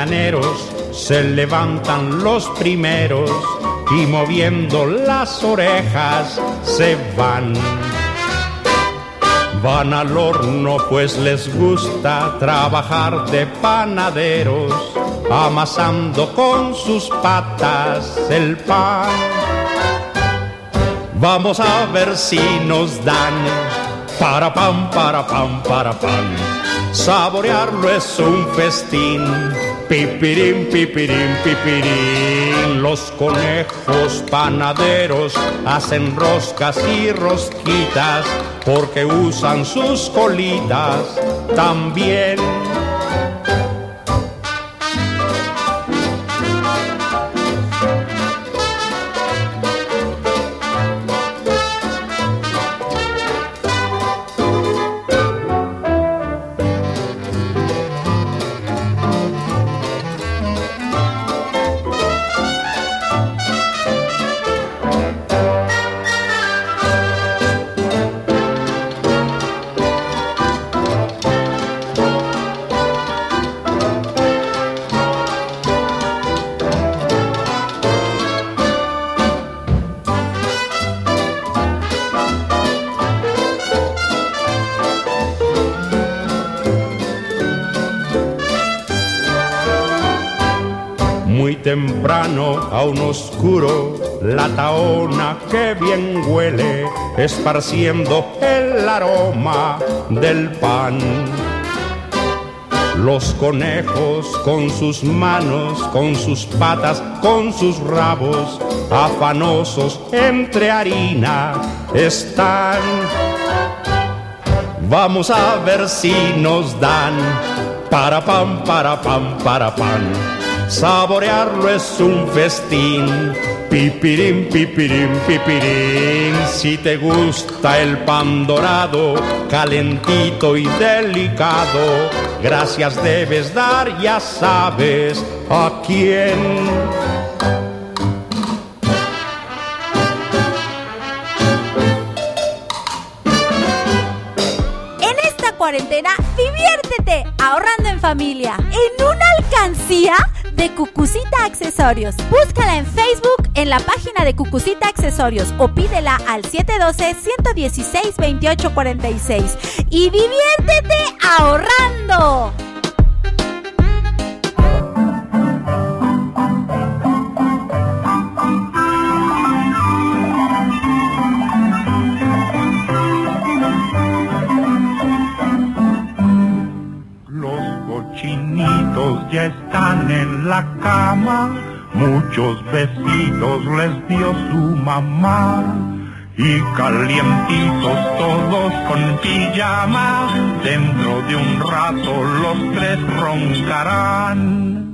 Mañaneros se levantan los primeros y moviendo las orejas se van. Van al horno pues les gusta trabajar de panaderos, amasando con sus patas el pan. Vamos a ver si nos dan para pan, para pan, para pan. Saborearlo es un festín. Pipirín, pipirín, pipirín. Los conejos panaderos hacen roscas y rosquitas porque usan sus colitas también. Esparciendo el aroma del pan. Los conejos con sus manos, con sus patas, con sus rabos, afanosos entre harina están. Vamos a ver si nos dan para pan, para pan, para pan saborearlo es un festín. Pipirín, pipirín, pipirín, si te gusta el pan dorado, calentito y delicado, gracias debes dar, ya sabes a quién. En esta cuarentena, diviértete ahorrando en familia. En una alcancía de Cucucita Accesorios. Búscala en Facebook en la página de Cucucita Accesorios o pídela al 712-116-2846 y diviértete ahorrando. Ya están en la cama, muchos besitos les dio su mamá. Y calientitos todos con pijama, dentro de un rato los tres roncarán.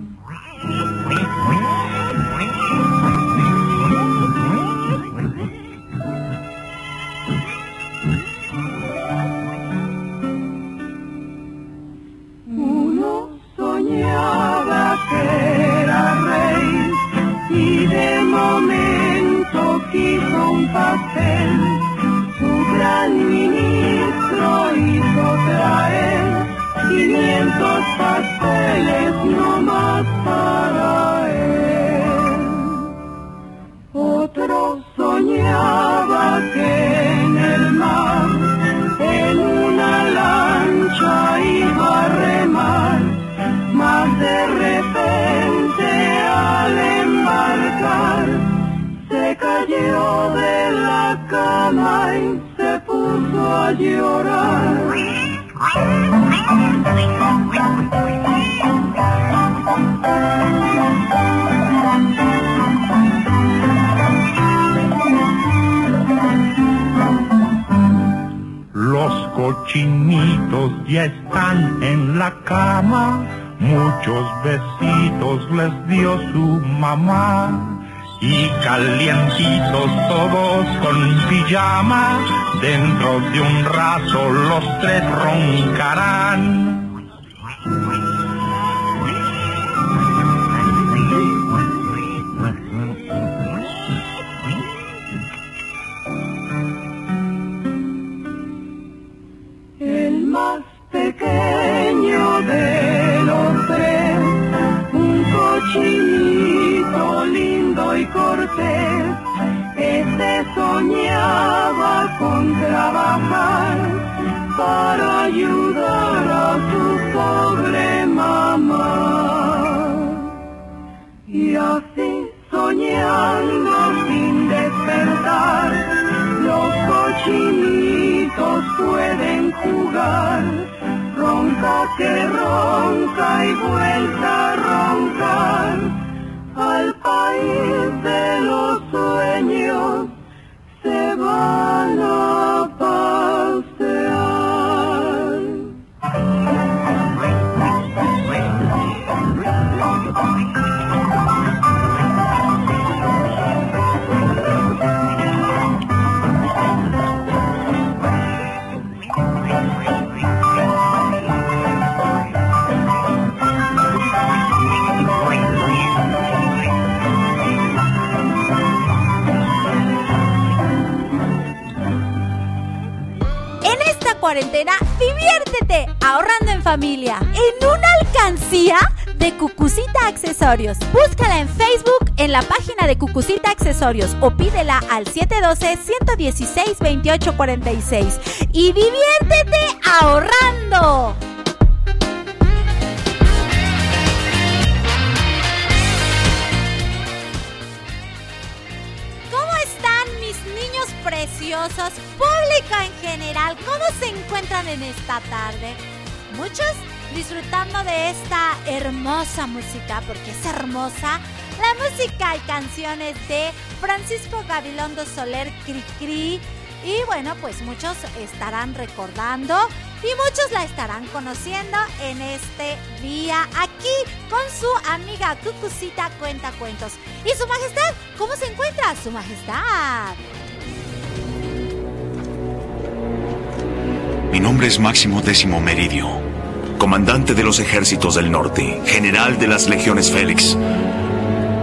Todos con pijama, dentro de un rato los tres roncarán. El más pequeño de los tres, un cochinito lindo y cortés Soñaba con trabajar para ayudar a su pobre mamá. Y así soñando sin despertar, los cochinitos pueden jugar. Ronca que ronca y vuelta a roncar al país de los sueños se diviértete ahorrando en familia en una alcancía de Cucucita Accesorios. Búscala en Facebook en la página de Cucucita Accesorios o pídela al 712-116-2846 y diviértete ahorrando. Preciosos? Público en general, ¿cómo se encuentran en esta tarde? Muchos disfrutando de esta hermosa música, porque es hermosa. La música y canciones de Francisco Gabilondo Soler Cricri. Y bueno, pues muchos estarán recordando y muchos la estarán conociendo en este día aquí con su amiga Cucucita Cuenta Cuentos. ¿Y su majestad? ¿Cómo se encuentra su majestad? Mi nombre es Máximo Décimo Meridio, comandante de los ejércitos del norte, general de las legiones Félix,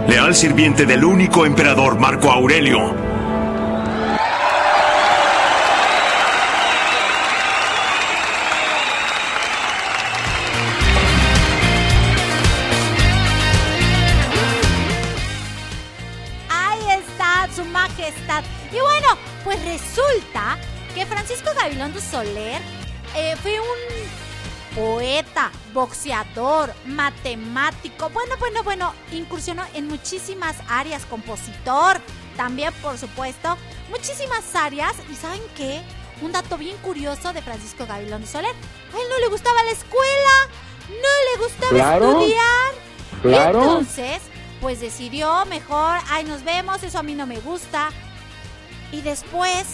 leal sirviente del único emperador Marco Aurelio. Poeta, boxeador, matemático. Bueno, bueno, bueno, incursionó en muchísimas áreas, compositor, también por supuesto, muchísimas áreas. ¿Y saben qué? Un dato bien curioso de Francisco Gabilondo Soler. A él no le gustaba la escuela, no le gustaba Claro. estudiar. Claro. Entonces, pues decidió mejor, ay, nos vemos, eso a mí no me gusta. Y después,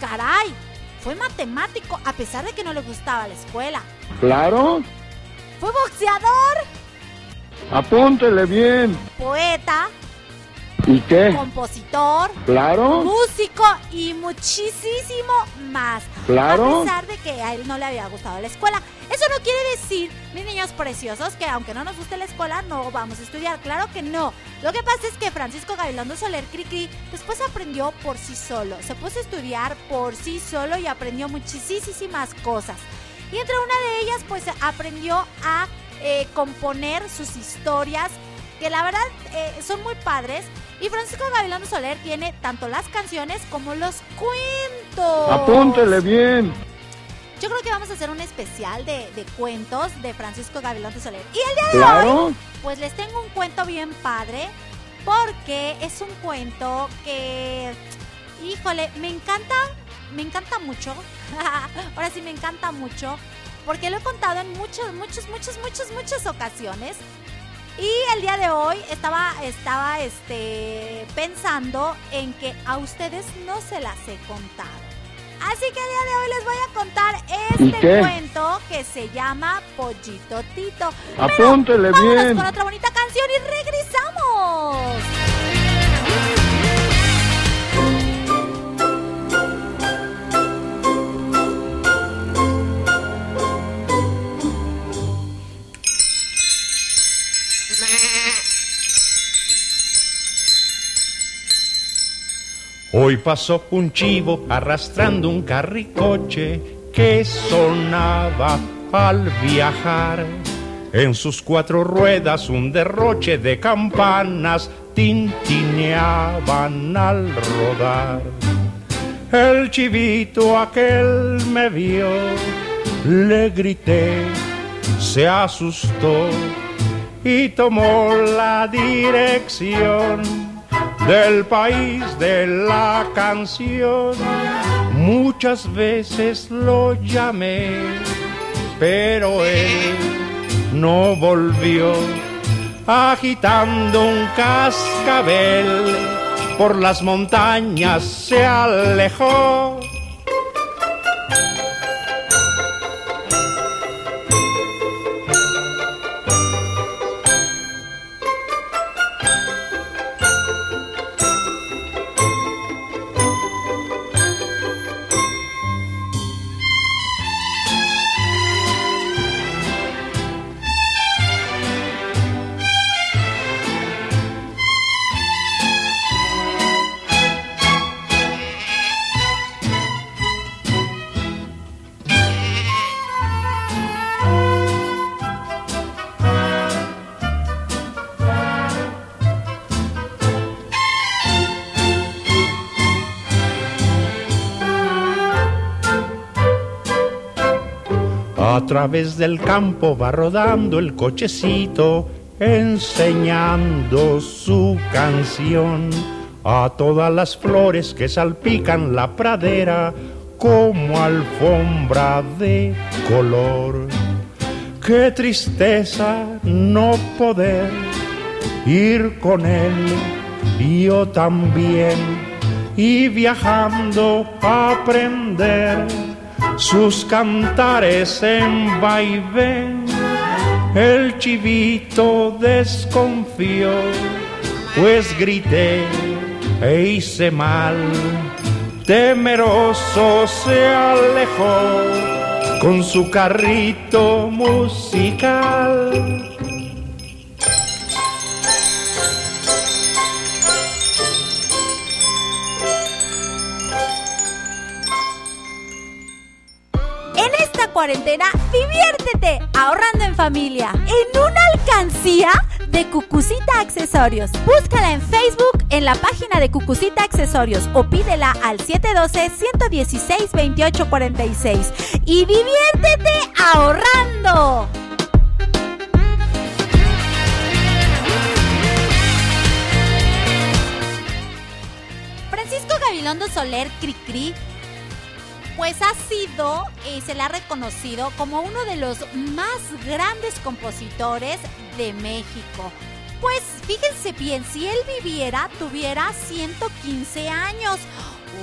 caray, fue matemático a pesar de que no le gustaba la escuela. Claro, Fue boxeador, apúntele bien. poeta, ¿Y qué? compositor, Claro, músico y muchísimo más. Claro. A pesar de que a él no le había gustado la escuela. Eso no quiere decir, mis niños preciosos, que aunque no nos guste la escuela, no vamos a estudiar. Claro que no. Lo que pasa es que Francisco Gabilondo Soler Cricri después aprendió por sí solo. Se puso a estudiar por sí solo y aprendió muchísimas cosas. Y entre una de ellas, pues aprendió a eh, componer sus historias, que la verdad eh, son muy padres. Y Francisco Gabilondo Soler tiene tanto las canciones como los cuentos. apúntele bien. Yo creo que vamos a hacer un especial de, de cuentos de Francisco Gabilondo Soler. Y el día de hoy, pues les tengo un cuento bien padre, porque es un cuento que, híjole, me encanta, me encanta mucho. Ahora sí me encanta mucho, porque lo he contado en muchas, muchas, muchas, muchas, muchas ocasiones. Y el día de hoy estaba, estaba este, pensando en que a ustedes no se las he contado. Así que el día de hoy les voy a contar ¿Y este cuento que se llama Pollito Tito. Apúntele vámonos bien. con otra bonita canción y regresamos. Hoy pasó un chivo arrastrando un carricoche que sonaba al viajar. En sus cuatro ruedas un derroche de campanas tintineaban al rodar. El chivito aquel me vio, le grité, se asustó y tomó la dirección del país de la canción. Muchas veces lo llamé, pero él no volvió, agitando un cascabel por las montañas se alejó A través del campo va rodando el cochecito, enseñando su canción a todas las flores que salpican la pradera como alfombra de color. Qué tristeza no poder ir con él, yo también, y viajando aprender sus cantares en vaivén. El chivito desconfió, pues grité e hice mal. Temeroso se alejó con su carrito musical. Cuarentena, diviértete ahorrando en familia en una alcancía de Cucucita Accesorios. Búscala en Facebook en la página de Cucucita Accesorios o pídela al 712-116-2846 y diviértete ahorrando. Francisco Gabilondo Soler Cricri pues ha sido y se le ha reconocido como uno de los más grandes compositores de México. Pues fíjense bien, si él viviera, tuviera 115 años.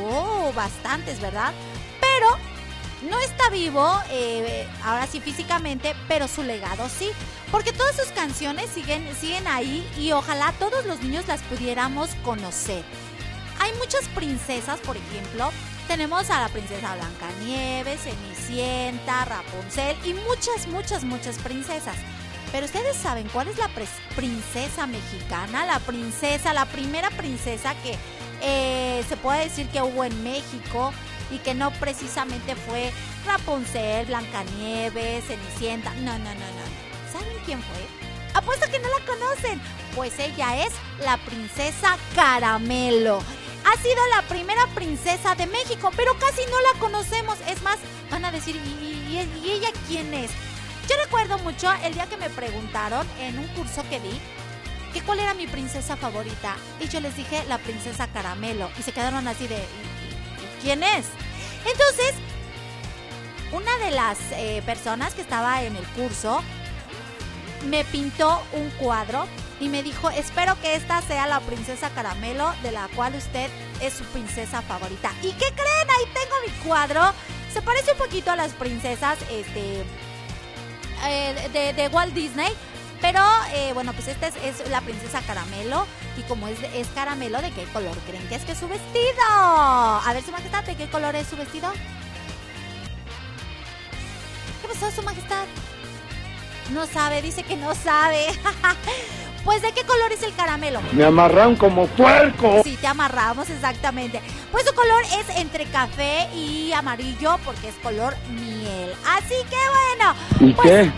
Oh, bastantes, ¿verdad? Pero no está vivo, eh, ahora sí físicamente, pero su legado sí. Porque todas sus canciones siguen, siguen ahí y ojalá todos los niños las pudiéramos conocer. Hay muchas princesas, por ejemplo, tenemos a la princesa Blancanieves, Cenicienta, Rapunzel y muchas, muchas, muchas princesas. Pero ustedes saben cuál es la princesa mexicana, la princesa, la primera princesa que eh, se puede decir que hubo en México y que no precisamente fue Rapunzel, Blancanieves, Cenicienta. No, no, no, no. ¿Saben quién fue? Apuesto que no la conocen. Pues ella es la princesa Caramelo ha sido la primera princesa de México, pero casi no la conocemos. Es más, van a decir, ¿y, ella quién es? Yo recuerdo mucho el día que me preguntaron en un curso que di que cuál era mi princesa favorita. Y yo les dije la princesa Caramelo. Y se quedaron así de, ¿y, quién es? Entonces, una de las eh, personas que estaba en el curso me pintó un cuadro y me dijo, espero que esta sea la princesa Caramelo de la cual usted es su princesa favorita. ¿Y qué creen? Ahí tengo mi cuadro. Se parece un poquito a las princesas este, eh, de, Walt Disney. Pero eh, bueno, pues esta es, la princesa Caramelo. Y como es, es caramelo, ¿de qué color creen que es que es su vestido? A ver, su majestad, ¿de qué color es su vestido? ¿Qué pasó, su majestad? No sabe, dice que no sabe. Pues, ¿de qué color es el caramelo? Me amarran como puerco. Sí, te amarramos, exactamente. Pues su color es entre café y amarillo porque es color miel. Así que bueno. ¿Y pues, qué?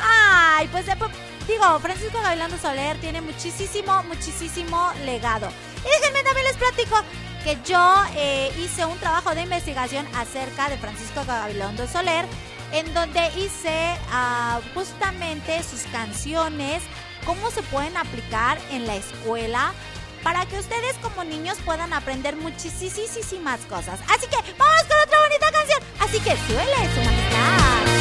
Ay, pues, eh, pues digo, Francisco Gabilondo Soler tiene muchísimo, muchísimo legado. Y déjenme también les platico que yo eh, hice un trabajo de investigación acerca de Francisco Gabilondo Soler, en donde hice uh, justamente sus canciones, cómo se pueden aplicar en la escuela para que ustedes como niños puedan aprender muchísimas cosas. Así que vamos con otra bonita canción. Así que suele su majestad.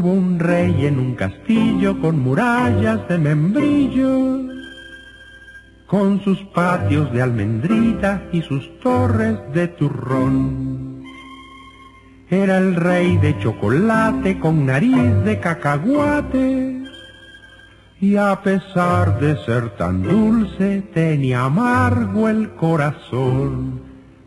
Hubo un rey en un castillo con murallas de membrillo, con sus patios de almendrita y sus torres de turrón. Era el rey de chocolate con nariz de cacahuate, y a pesar de ser tan dulce tenía amargo el corazón.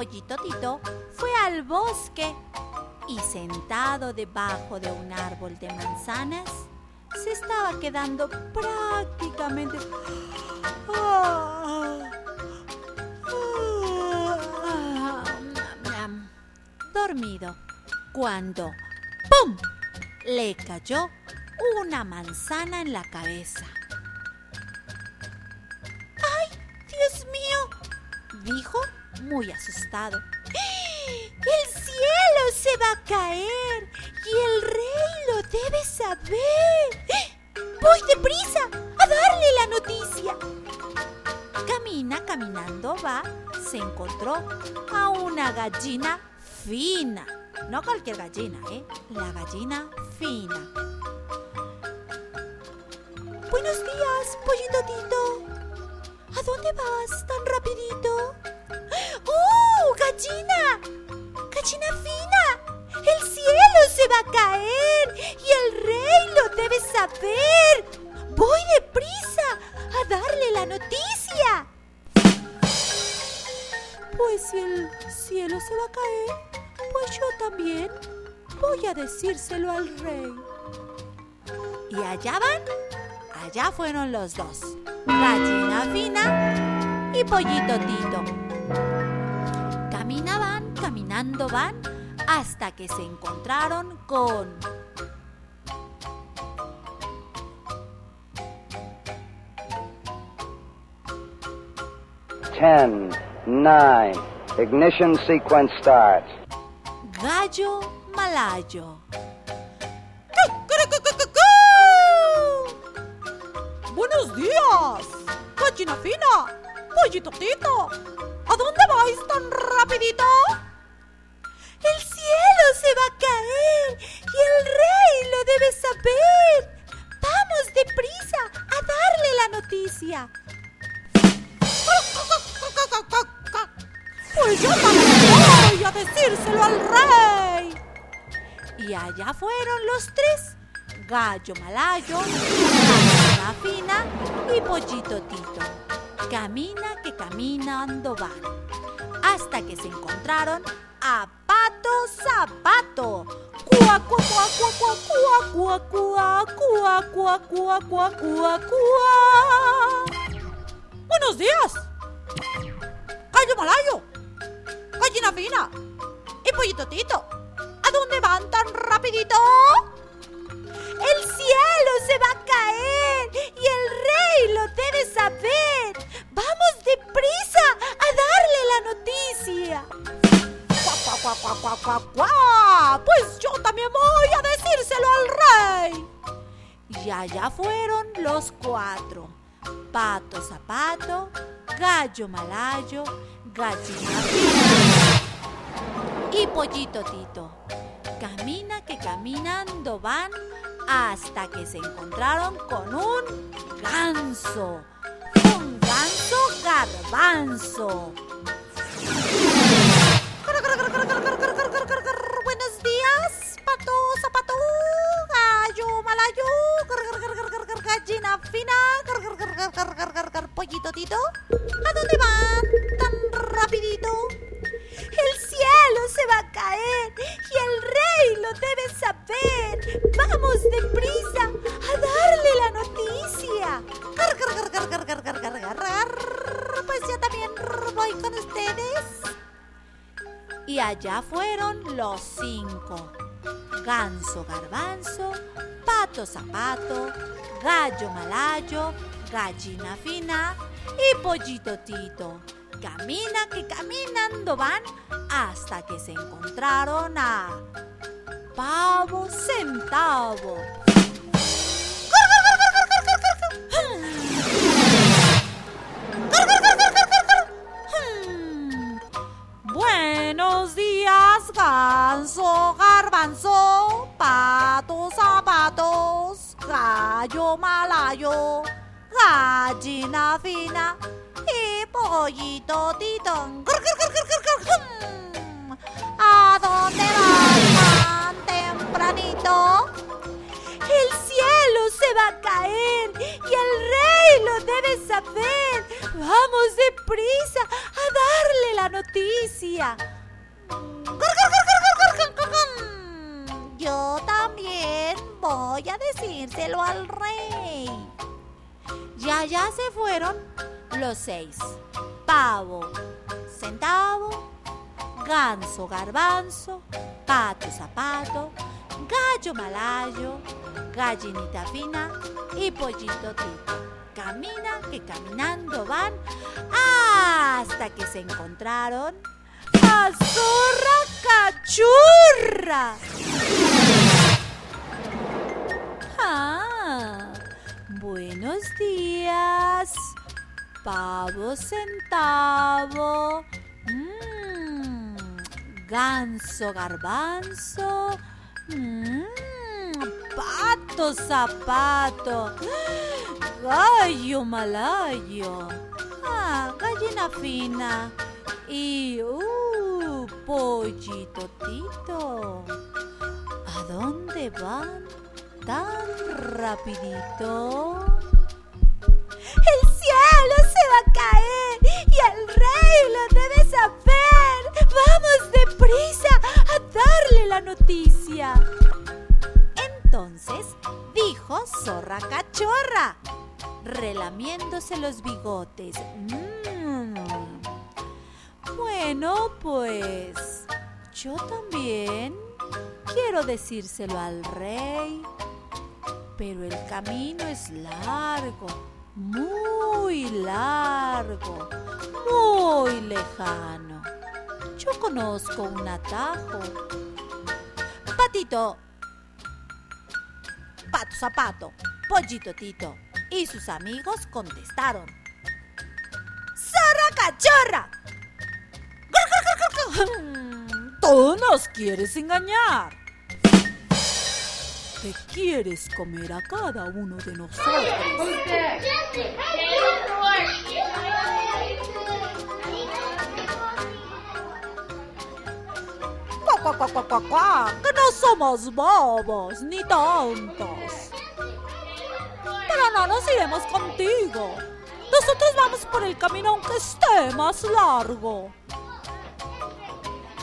Pollito Tito fue al bosque y sentado debajo de un árbol de manzanas, se estaba quedando prácticamente dormido cuando ¡pum! le cayó una manzana en la cabeza. Dios mío, dijo muy asustado. El cielo se va a caer y el rey lo debe saber. Voy deprisa a darle la noticia. Camina, caminando va, se encontró a una gallina fina. No cualquier gallina, ¿eh? La gallina fina. Buenos días, pollito Tito. ¿A dónde vas tan rapidito? ¡Oh, gallina! ¡Gallina fina! ¡El cielo se va a caer! ¡Y el rey lo debe saber! ¡Voy deprisa a darle la noticia! Pues el cielo se va a caer, pues yo también voy a decírselo al rey. Y allá van, allá fueron los dos, gallina fina y pollito tito. Caminando van, hasta que se encontraron con... Ten, nine, ignition sequence start. Gallo Malayo. Buenos días, gallina fina, pollito tito. ¿A dónde vais tan rapidito? El rey lo debe saber. Vamos deprisa a darle la noticia. Pues yo también voy a decírselo al rey. Y allá fueron los tres, Gallo Malayo, Gallina Fina y Pollito Tito. Camina que caminando van, hasta que se encontraron a Pato Zapato. Buenos días. Gallo malayo. Gallina fina. Y pollito tito. ¿A dónde van tan rapidito? El cielo se va a caer y el rey lo debe saber. Vamos deprisa a darle la noticia. ¡Cuá! Pues yo también voy a decírselo al rey. Y allá fueron los cuatro. Pato Zapato, Gallo Malayo, Gallina y Pollito Tito. Camina que caminando van hasta que se encontraron con un ganso. Un ganso garbanzo. Gallo, malayo, gallina fina, pollito tito. ¿A dónde van tan rapidito? El cielo se va a caer y el rey lo debe saber. Vamos deprisa a darle la noticia. Pues yo también voy con ustedes. Y allá fueron los cinco. Ganso garbanzo, pato zapato, gallo malayo, gallina fina y pollito tito. Camina que caminando van hasta que se encontraron a pavo centavo. Y pollito titón. ¿A dónde van tan tempranito? El cielo se va a caer y el rey lo debe saber. Vamos deprisa a darle la noticia. Yo también voy a decírselo al rey. Y allá se fueron los seis. Pavo, centavo, ganso, garbanzo, pato, zapato, gallo malayo, gallinita fina y pollito tito. Camina que caminando van hasta que se encontraron a zorra cachurra. Buenos días. Pavo centavo. Mmm. Ganso garbanzo. Mmm. Pato zapato. Gallo malayo. Ah, gallina fina. Y uh, pollito tito. ¿A dónde van tan rapidito? El cielo se va a caer y el rey lo debe saber. Vamos deprisa a darle la noticia. Entonces dijo Zorra Cachorra, relamiéndose los bigotes. Mm. Bueno, pues yo también quiero decírselo al rey, pero el camino es largo, muy largo, muy lejano. Yo conozco un atajo. Patito, Pato Zapato, Pollito Tito y sus amigos contestaron. ¡Zorra cachorra! Tú nos quieres engañar. Te quieres comer a cada uno de nosotros. Cuá, cuá, cuá, cuá, que no somos bobos ni tontos. Pero no nos iremos contigo. Nosotros vamos por el camino aunque esté más largo.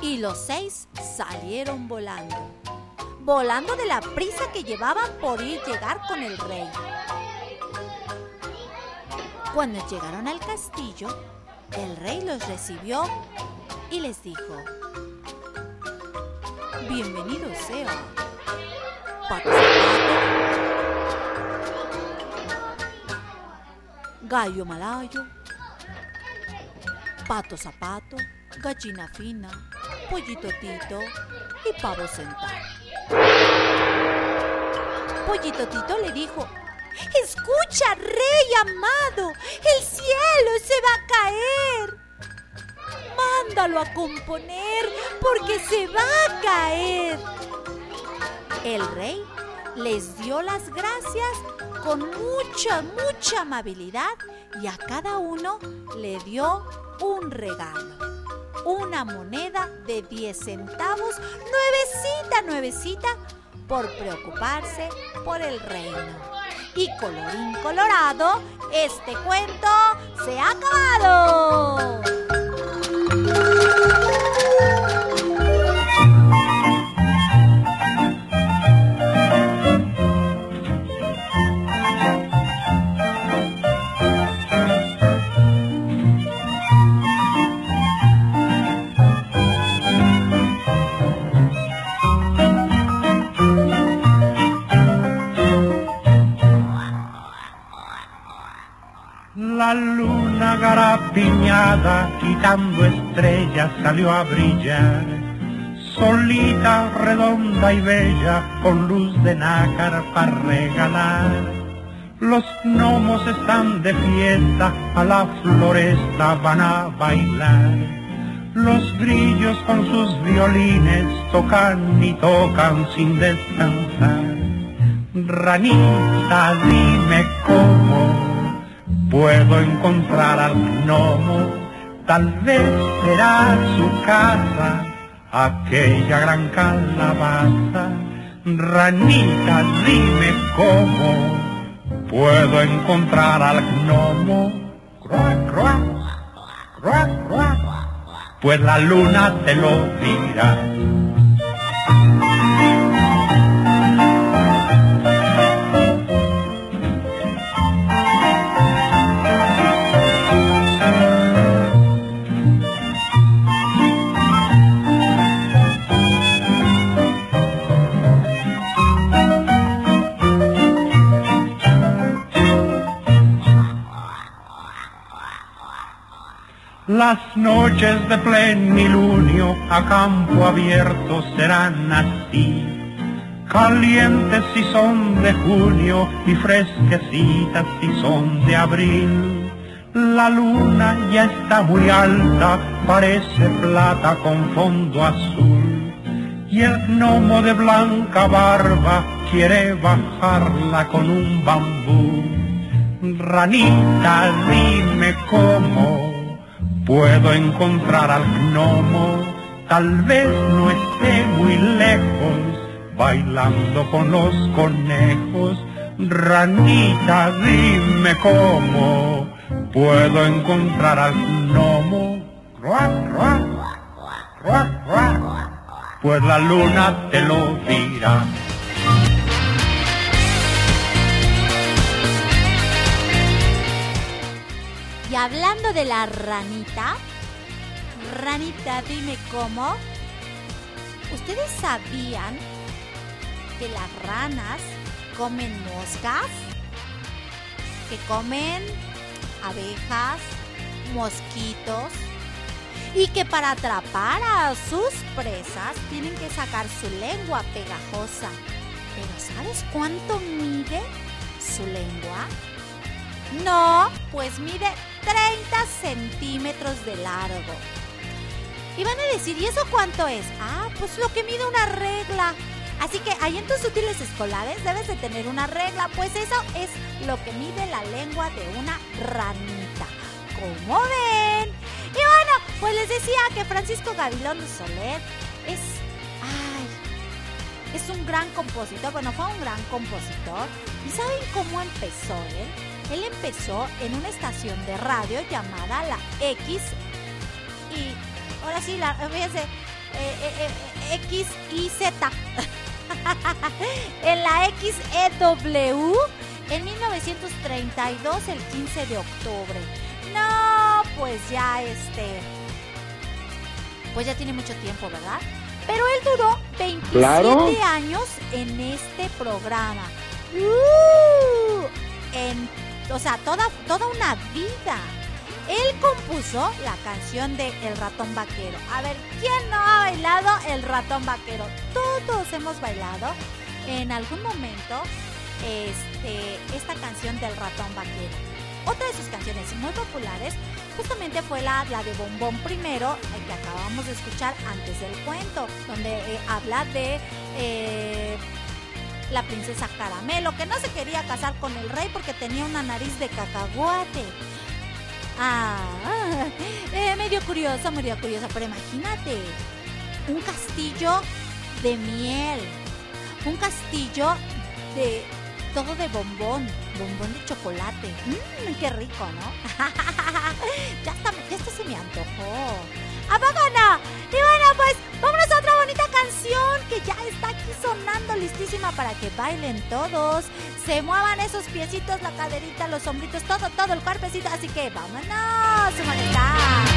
Y los seis salieron volando. Volando de la prisa que llevaban por ir llegar con el rey. Cuando llegaron al castillo, el rey los recibió y les dijo, Bienvenido sea, gallo malayo, pato zapato, gallina fina, pollito tito y pavo sentado. Pollito tito le dijo, escucha, rey amado, el cielo se va a caer. Mándalo a componer porque se va a caer. El rey les dio las gracias con mucha, mucha amabilidad y a cada uno le dio un regalo. Una moneda de 10 centavos, nuevecita, nuevecita, por preocuparse por el reino. Y colorín colorado, este cuento se ha acabado. La luna garapiñada, quitando estrellas, salió a brillar. Solita, redonda y bella, con luz de nácar para regalar. Los gnomos están de fiesta, a la floresta van a bailar. Los grillos con sus violines tocan y tocan sin descansar. Ranita, dime cómo puedo encontrar al gnomo, tal vez será su casa, aquella gran calabaza. Ranita, dime cómo puedo encontrar al gnomo. Cruac, cruac, cruac, cruac. Pues la luna te lo dirá. Las noches de plenilunio a campo abierto serán así. calientes si son de junio y fresquecitas si son de abril. La luna ya está muy alta, parece plata con fondo azul. Y el gnomo de blanca barba quiere bajarla con un bambú. Ranita, dime cómo puedo encontrar al gnomo. Tal vez no esté muy lejos, bailando con los conejos. Ranita, dime cómo puedo encontrar al gnomo. Pues la luna te lo dirá. Hablando de la ranita, ranita, dime cómo. ¿Ustedes sabían que las ranas comen moscas? Que comen abejas, mosquitos y que para atrapar a sus presas tienen que sacar su lengua pegajosa. Pero ¿sabes cuánto mide su lengua? No, pues mide 30 centímetros de largo. Y van a decir, ¿y eso cuánto es? Ah, pues lo que mide una regla. Así que ahí en tus útiles escolares debes de tener una regla, pues eso es lo que mide la lengua de una ranita. ¿Cómo ven? Y bueno, pues les decía que Francisco Gavilón Soler es... ¡Ay! Es un gran compositor, bueno, fue un gran compositor. ¿Y saben cómo empezó él? Él empezó en una estación de radio llamada la X y ahora sí, la, fíjense, eh, eh, eh, X y Z. en la XEW en 1932, el 15 de octubre. No, pues ya este. Pues ya tiene mucho tiempo, ¿verdad? Pero él duró 27 Claro. años en este programa. ¡Uh! en, o sea, toda, toda una vida. Él compuso la canción de El ratón vaquero. A ver, ¿quién no ha bailado El ratón vaquero? Todos hemos bailado en algún momento este, esta canción del ratón vaquero. Otra de sus canciones muy populares justamente fue la, la de Bombón Primero, eh, que acabamos de escuchar antes del cuento, donde eh, habla de eh, la princesa Caramelo, que no se quería casar con el rey porque tenía una nariz de cacahuate. Ah, eh, medio curioso, medio curioso, pero imagínate, un castillo de miel, un castillo de todo de bombón, bombón de chocolate. Mmm, qué rico, ¿no? ya, está, ya hasta se me antojó. ¿A poco no? Y bueno, pues vámonos a canción que ya está aquí sonando listísima para que bailen todos. Se muevan esos piecitos, la caderita, los hombritos, todo, todo el cuerpecito. Así que vámonos, humanidad.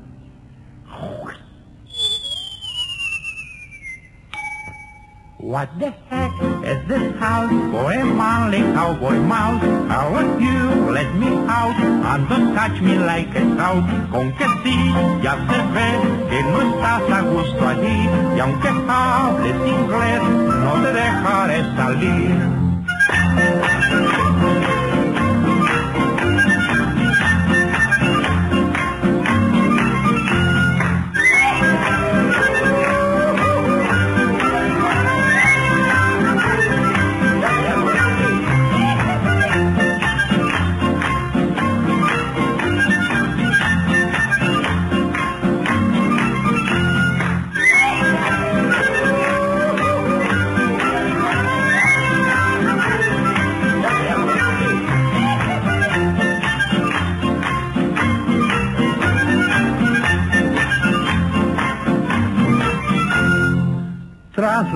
What the heck is this house a manly cowboy mouse? How are you? Let me out and don't touch me like a scout. Con que sí, ya se ve que no estás a gusto allí y aunque hables inglés, no te dejaré salir.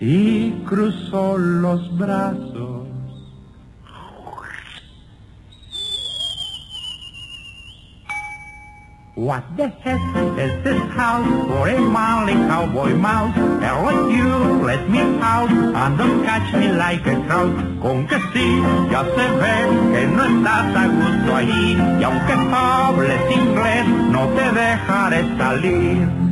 y cruzó los brazos. What the heck is this house for a manly cowboy mouse? Hell with you, let me out and don't catch me like a trout. Con que sí, ya se ve que no estás a gusto ahí y aunque hables inglés, no te dejaré salir.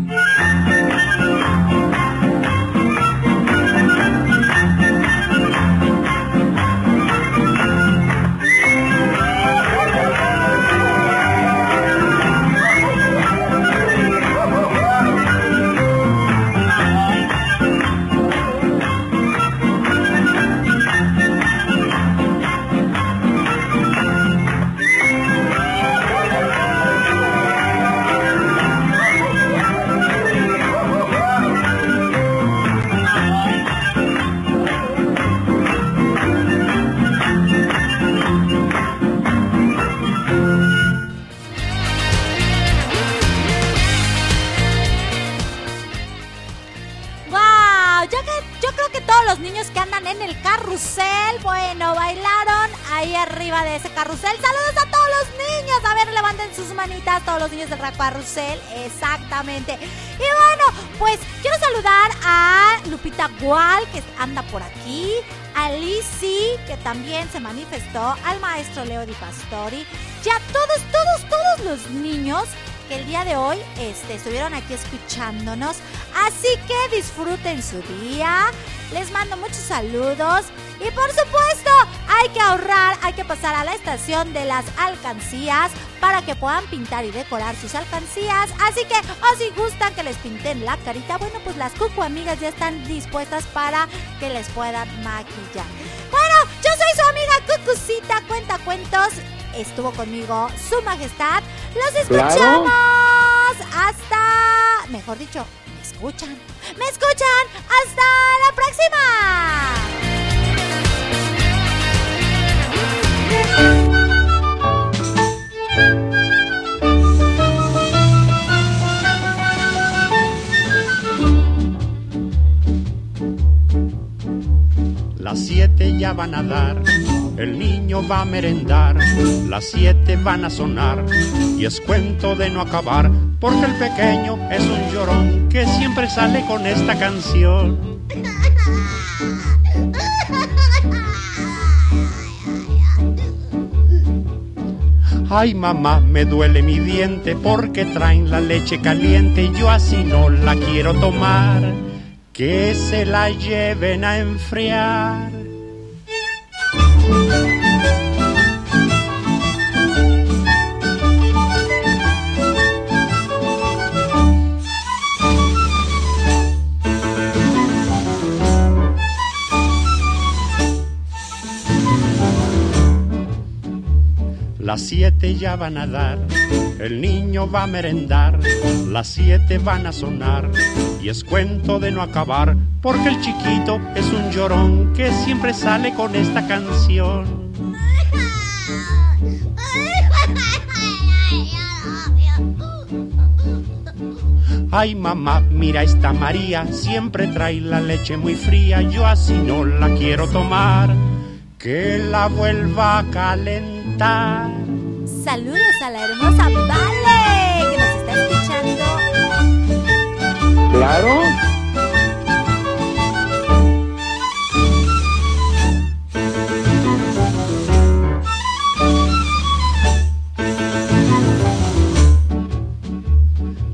Carrusel, bueno, bailaron ahí arriba de ese carrusel. Saludos a todos los niños. A ver, levanten sus manitas, todos los niños del carrusel. Exactamente. Y bueno, pues quiero saludar a Lupita Gual, que anda por aquí. A Lizzy, que también se manifestó. Al maestro Leo Di Pastori. Y a todos, todos, todos los niños que el día de hoy este, estuvieron aquí escuchándonos. Así que disfruten su día. Les mando muchos saludos. Y por supuesto, hay que ahorrar, hay que pasar a la estación de las alcancías para que puedan pintar y decorar sus alcancías. Así que, o si gustan que les pinten la carita, bueno, pues las cucu amigas ya están dispuestas para que les puedan maquillar. Bueno, yo soy su amiga Cucucita Cuenta Cuentos. Estuvo conmigo su majestad. Los escuchamos hasta, mejor dicho, me escuchan. Me escuchan hasta la próxima. Las siete ya van a dar, el niño va a merendar, las siete van a sonar y es cuento de no acabar, porque el pequeño es un llorón que siempre sale con esta canción. Ay mamá, me duele mi diente porque traen la leche caliente y yo así no la quiero tomar. Que se la lleven a enfriar. Las siete ya van a dar, el niño va a merendar, las siete van a sonar y es cuento de no acabar, porque el chiquito es un llorón que siempre sale con esta canción. Ay mamá, mira esta María, siempre trae la leche muy fría, yo así no la quiero tomar, que la vuelva a calentar. Saludos a la hermosa Vale que nos está escuchando. Claro.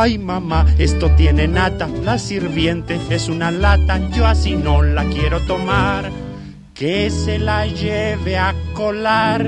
Ay mamá, esto tiene nata, la sirviente es una lata, yo así no la quiero tomar, que se la lleve a colar.